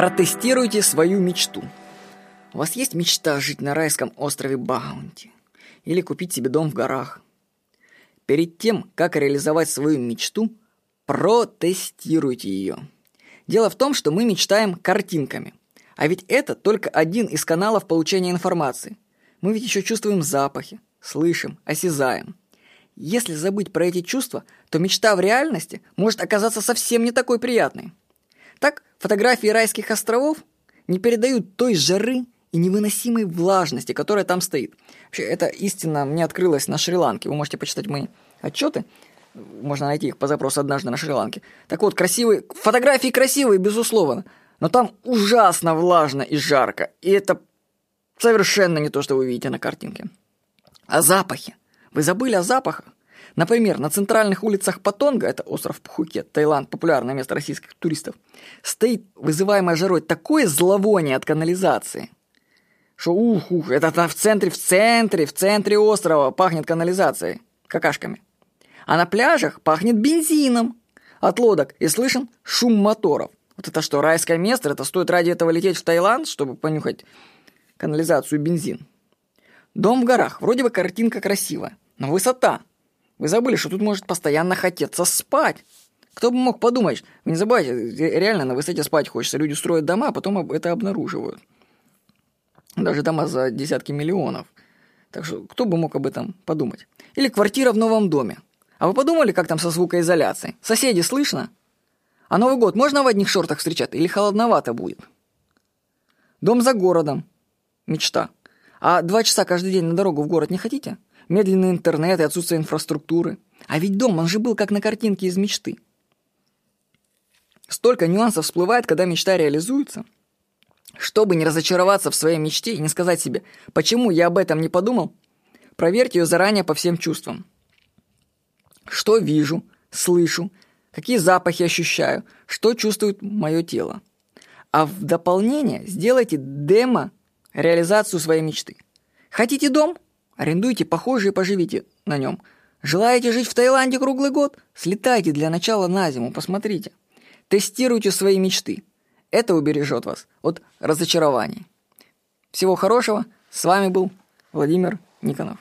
Протестируйте свою мечту. У вас есть мечта жить на райском острове Баунти? Или купить себе дом в горах? Перед тем, как реализовать свою мечту, протестируйте ее. Дело в том, что мы мечтаем картинками. А ведь это только один из каналов получения информации. Мы ведь еще чувствуем запахи, слышим, осязаем. Если забыть про эти чувства, то мечта в реальности может оказаться совсем не такой приятной. Так, фотографии райских островов не передают той жары и невыносимой влажности, которая там стоит. Вообще, эта истина мне открылась на Шри-Ланке. Вы можете почитать мои отчеты. Можно найти их по запросу однажды на Шри-Ланке. Так вот, красивые, фотографии красивые, безусловно. Но там ужасно влажно и жарко. И это совершенно не то, что вы видите на картинке. А запахи? Вы забыли о запахах? Например, на центральных улицах Патонга, это остров Пхукет, Таиланд, популярное место российских туристов, стоит вызываемое жарой такое зловоние от канализации, что ух, ух, это в центре, в центре, в центре острова пахнет канализацией, какашками. А на пляжах пахнет бензином от лодок и слышен шум моторов. Вот это что, райское место? Это стоит ради этого лететь в Таиланд, чтобы понюхать канализацию и бензин? Дом в горах. Вроде бы картинка красивая. Но высота. Вы забыли, что тут может постоянно хотеться спать. Кто бы мог подумать, вы не забывайте, реально на высоте спать хочется. Люди строят дома, а потом это обнаруживают. Даже дома за десятки миллионов. Так что кто бы мог об этом подумать? Или квартира в новом доме. А вы подумали, как там со звукоизоляцией? Соседи слышно? А Новый год можно в одних шортах встречать или холодновато будет? Дом за городом. Мечта. А два часа каждый день на дорогу в город не хотите? медленный интернет и отсутствие инфраструктуры. А ведь дом, он же был как на картинке из мечты. Столько нюансов всплывает, когда мечта реализуется. Чтобы не разочароваться в своей мечте и не сказать себе, почему я об этом не подумал, проверьте ее заранее по всем чувствам. Что вижу, слышу, какие запахи ощущаю, что чувствует мое тело. А в дополнение сделайте демо реализацию своей мечты. Хотите дом? Арендуйте похожий и поживите на нем. Желаете жить в Таиланде круглый год? Слетайте для начала на зиму, посмотрите. Тестируйте свои мечты. Это убережет вас от разочарований. Всего хорошего. С вами был Владимир Никонов.